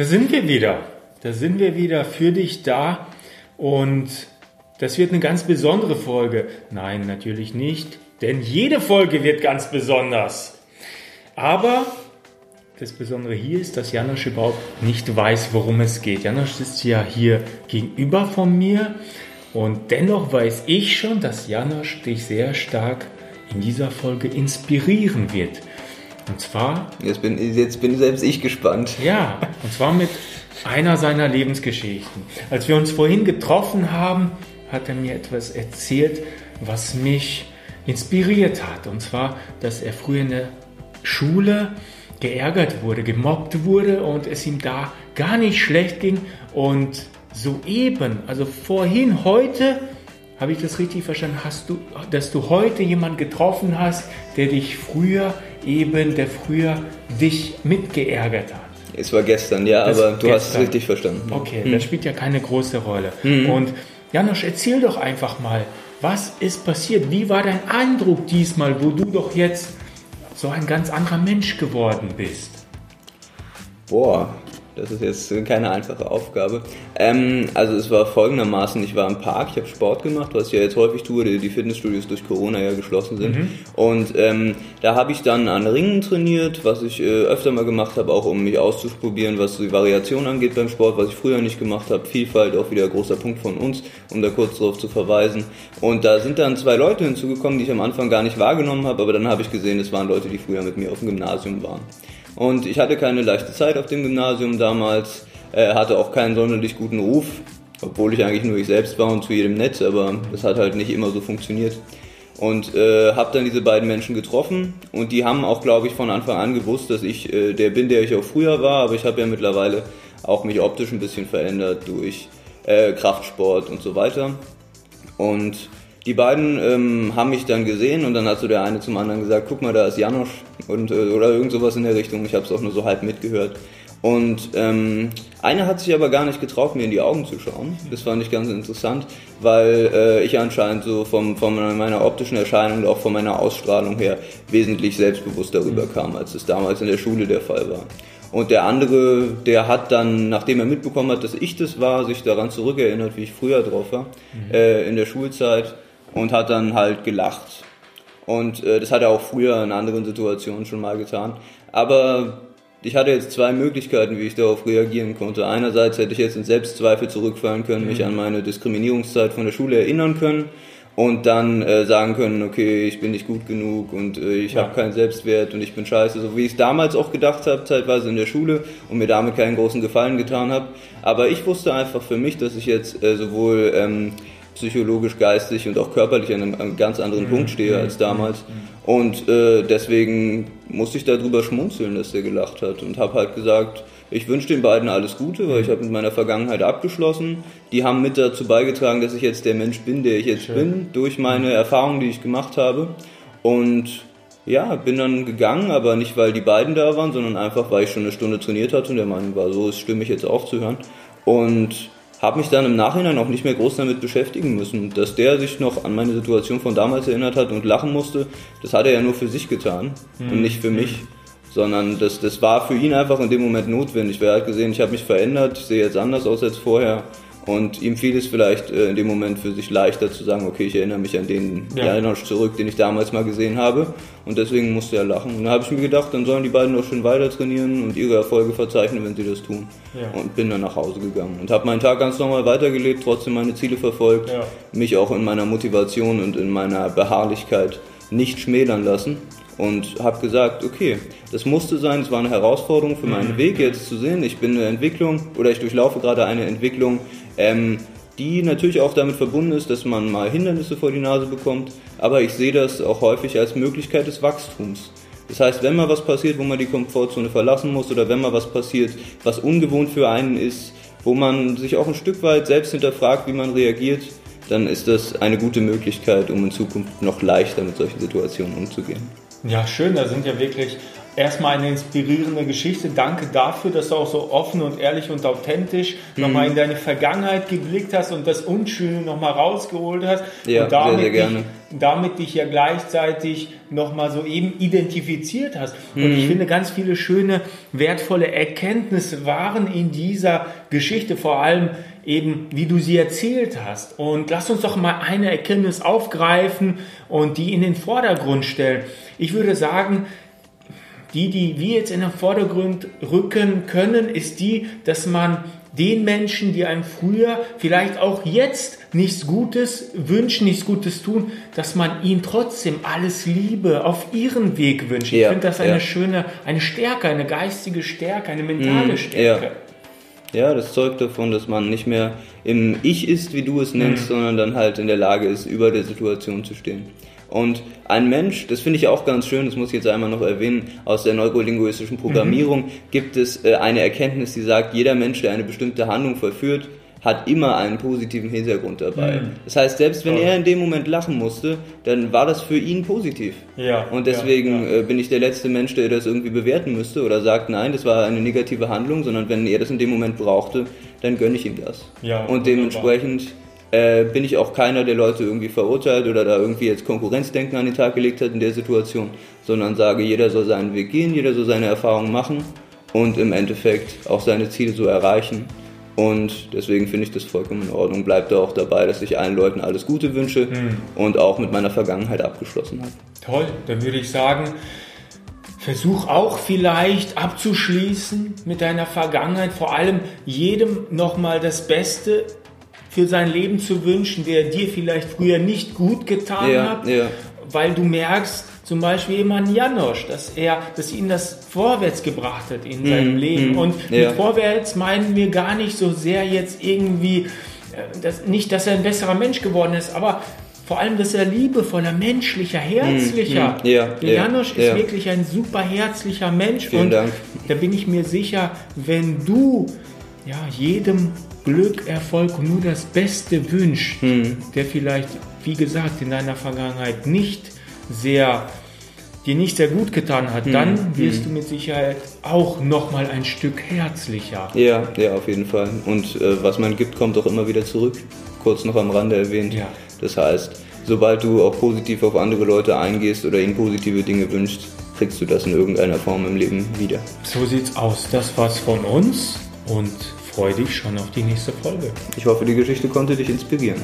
Da sind wir wieder. Da sind wir wieder für dich da. Und das wird eine ganz besondere Folge. Nein, natürlich nicht. Denn jede Folge wird ganz besonders. Aber das Besondere hier ist, dass Janosch überhaupt nicht weiß, worum es geht. Janosch sitzt ja hier gegenüber von mir. Und dennoch weiß ich schon, dass Janosch dich sehr stark in dieser Folge inspirieren wird. Und zwar. Jetzt bin, jetzt bin selbst ich gespannt. Ja, und zwar mit einer seiner Lebensgeschichten. Als wir uns vorhin getroffen haben, hat er mir etwas erzählt, was mich inspiriert hat. Und zwar, dass er früher in der Schule geärgert wurde, gemobbt wurde und es ihm da gar nicht schlecht ging. Und soeben, also vorhin, heute, habe ich das richtig verstanden, hast du, dass du heute jemanden getroffen hast, der dich früher eben, der früher dich mitgeärgert hat. Es war gestern, ja, das aber du gestern. hast es richtig verstanden. Okay, hm. das spielt ja keine große Rolle. Hm. Und Janosch, erzähl doch einfach mal, was ist passiert? Wie war dein Eindruck diesmal, wo du doch jetzt so ein ganz anderer Mensch geworden bist? Boah, das ist jetzt keine einfache Aufgabe. Ähm, also es war folgendermaßen, ich war im Park, ich habe Sport gemacht, was ich ja jetzt häufig tue, die, die Fitnessstudios durch Corona ja geschlossen sind. Mhm. Und ähm, da habe ich dann an Ringen trainiert, was ich äh, öfter mal gemacht habe, auch um mich auszuprobieren, was die Variation angeht beim Sport, was ich früher nicht gemacht habe. Vielfalt auch wieder ein großer Punkt von uns, um da kurz darauf zu verweisen. Und da sind dann zwei Leute hinzugekommen, die ich am Anfang gar nicht wahrgenommen habe, aber dann habe ich gesehen, es waren Leute, die früher mit mir auf dem Gymnasium waren. Und ich hatte keine leichte Zeit auf dem Gymnasium damals, äh, hatte auch keinen sonderlich guten Ruf, obwohl ich eigentlich nur ich selbst war und zu jedem nett, aber das hat halt nicht immer so funktioniert. Und äh, habe dann diese beiden Menschen getroffen und die haben auch, glaube ich, von Anfang an gewusst, dass ich äh, der bin, der ich auch früher war, aber ich habe ja mittlerweile auch mich optisch ein bisschen verändert durch äh, Kraftsport und so weiter. Und die beiden ähm, haben mich dann gesehen und dann hat so der eine zum anderen gesagt, guck mal, da ist Janosch und, äh, oder irgend sowas in der Richtung. Ich habe es auch nur so halb mitgehört. Und ähm, einer hat sich aber gar nicht getraut, mir in die Augen zu schauen. Das fand ich ganz interessant, weil äh, ich anscheinend so vom, von meiner optischen Erscheinung und auch von meiner Ausstrahlung her wesentlich selbstbewusst darüber mhm. kam, als es damals in der Schule der Fall war. Und der andere, der hat dann, nachdem er mitbekommen hat, dass ich das war, sich daran zurückerinnert, wie ich früher drauf war, mhm. äh, in der Schulzeit und hat dann halt gelacht. Und äh, das hat er auch früher in anderen Situationen schon mal getan. Aber ich hatte jetzt zwei Möglichkeiten, wie ich darauf reagieren konnte. Einerseits hätte ich jetzt in Selbstzweifel zurückfallen können, mhm. mich an meine Diskriminierungszeit von der Schule erinnern können und dann äh, sagen können, okay, ich bin nicht gut genug und äh, ich ja. habe keinen Selbstwert und ich bin scheiße, so wie ich es damals auch gedacht habe, zeitweise in der Schule und mir damit keinen großen Gefallen getan habe. Aber ich wusste einfach für mich, dass ich jetzt äh, sowohl ähm, psychologisch, geistig und auch körperlich an einem, einem ganz anderen mhm. Punkt stehe als damals. Mhm. Und äh, deswegen musste ich darüber schmunzeln, dass er gelacht hat und habe halt gesagt, ich wünsche den beiden alles Gute, weil ich habe mit meiner Vergangenheit abgeschlossen. Die haben mit dazu beigetragen, dass ich jetzt der Mensch bin, der ich jetzt Schön. bin, durch meine Erfahrungen, die ich gemacht habe. Und ja, bin dann gegangen, aber nicht, weil die beiden da waren, sondern einfach, weil ich schon eine Stunde trainiert hatte und der Meinung war, so ist stimmig jetzt aufzuhören. Und habe mich dann im Nachhinein auch nicht mehr groß damit beschäftigen müssen. Dass der sich noch an meine Situation von damals erinnert hat und lachen musste, das hat er ja nur für sich getan mhm. und nicht für mich. Sondern das, das war für ihn einfach in dem Moment notwendig. Wer hat gesehen, ich habe mich verändert, ich sehe jetzt anders aus als vorher und ihm fiel es vielleicht äh, in dem Moment für sich leichter zu sagen, okay, ich erinnere mich an den ja. Janosch zurück, den ich damals mal gesehen habe. Und deswegen musste er lachen. Und da habe ich mir gedacht, dann sollen die beiden doch schön weiter trainieren und ihre Erfolge verzeichnen, wenn sie das tun. Ja. Und bin dann nach Hause gegangen und habe meinen Tag ganz normal weitergelebt, trotzdem meine Ziele verfolgt, ja. mich auch in meiner Motivation und in meiner Beharrlichkeit nicht schmälern lassen und habe gesagt, okay, das musste sein, es war eine Herausforderung für meinen mhm. Weg jetzt zu sehen. Ich bin eine Entwicklung oder ich durchlaufe gerade eine Entwicklung, ähm, die natürlich auch damit verbunden ist, dass man mal Hindernisse vor die Nase bekommt, aber ich sehe das auch häufig als Möglichkeit des Wachstums. Das heißt, wenn mal was passiert, wo man die Komfortzone verlassen muss oder wenn mal was passiert, was ungewohnt für einen ist, wo man sich auch ein Stück weit selbst hinterfragt, wie man reagiert, dann ist das eine gute Möglichkeit, um in Zukunft noch leichter mit solchen Situationen umzugehen. Ja, schön, da sind ja wirklich erstmal eine inspirierende Geschichte. Danke dafür, dass du auch so offen und ehrlich und authentisch mhm. nochmal in deine Vergangenheit geblickt hast und das Unschöne nochmal rausgeholt hast. Ja, und damit sehr, sehr gerne. Dich, damit dich ja gleichzeitig nochmal so eben identifiziert hast. Mhm. Und ich finde, ganz viele schöne, wertvolle Erkenntnisse waren in dieser Geschichte, vor allem eben, wie du sie erzählt hast. Und lass uns doch mal eine Erkenntnis aufgreifen und die in den Vordergrund stellen. Ich würde sagen, die, die wir jetzt in den Vordergrund rücken können, ist die, dass man den Menschen, die einem früher, vielleicht auch jetzt nichts Gutes wünschen, nichts Gutes tun, dass man ihnen trotzdem alles Liebe auf ihren Weg wünscht. Ja, ich finde das eine ja. schöne, eine Stärke, eine geistige Stärke, eine mentale mm, Stärke. Ja. ja. das zeugt davon, dass man nicht mehr im Ich ist, wie du es nennst, mm. sondern dann halt in der Lage ist, über der Situation zu stehen. Und ein Mensch, das finde ich auch ganz schön, das muss ich jetzt einmal noch erwähnen, aus der neurolinguistischen Programmierung mhm. gibt es äh, eine Erkenntnis, die sagt, jeder Mensch, der eine bestimmte Handlung vollführt, hat immer einen positiven Hintergrund dabei. Mhm. Das heißt, selbst wenn er in dem Moment lachen musste, dann war das für ihn positiv. Ja, und deswegen ja, ja. Äh, bin ich der letzte Mensch, der das irgendwie bewerten müsste oder sagt, nein, das war eine negative Handlung, sondern wenn er das in dem Moment brauchte, dann gönne ich ihm das. Ja, und dementsprechend äh, bin ich auch keiner, der Leute irgendwie verurteilt oder da irgendwie jetzt Konkurrenzdenken an den Tag gelegt hat in der Situation, sondern sage, jeder soll seinen Weg gehen, jeder soll seine Erfahrungen machen und im Endeffekt auch seine Ziele so erreichen. Und deswegen finde ich das vollkommen in Ordnung. Bleibt da auch dabei, dass ich allen Leuten alles Gute wünsche mhm. und auch mit meiner Vergangenheit abgeschlossen habe. Toll, dann würde ich sagen, Versuch auch vielleicht abzuschließen mit deiner Vergangenheit, vor allem jedem nochmal das Beste für sein Leben zu wünschen, der dir vielleicht früher nicht gut getan ja, hat, ja. weil du merkst, zum Beispiel jemand Janosch, dass er, dass ihn das vorwärts gebracht hat in seinem mm, Leben. Mm, und ja. mit vorwärts meinen wir gar nicht so sehr jetzt irgendwie, äh, das, nicht, dass er ein besserer Mensch geworden ist, aber vor allem, dass er liebevoller, menschlicher, herzlicher. Mm, mm, Der Janosch ja, ist wirklich ein super herzlicher Mensch. Vielen und Dank. da bin ich mir sicher, wenn du ja, jedem Glück, Erfolg und nur das Beste wünscht, hm. der vielleicht, wie gesagt, in deiner Vergangenheit nicht sehr dir nicht sehr gut getan hat, hm. dann wirst hm. du mit Sicherheit auch noch mal ein Stück herzlicher. Ja, ja, auf jeden Fall. Und äh, was man gibt, kommt auch immer wieder zurück. Kurz noch am Rande erwähnt. Ja. Das heißt, sobald du auch positiv auf andere Leute eingehst oder ihnen positive Dinge wünschst, kriegst du das in irgendeiner Form im Leben wieder. So sieht's aus. Das war's von uns und freue dich schon auf die nächste Folge. Ich hoffe, die Geschichte konnte dich inspirieren.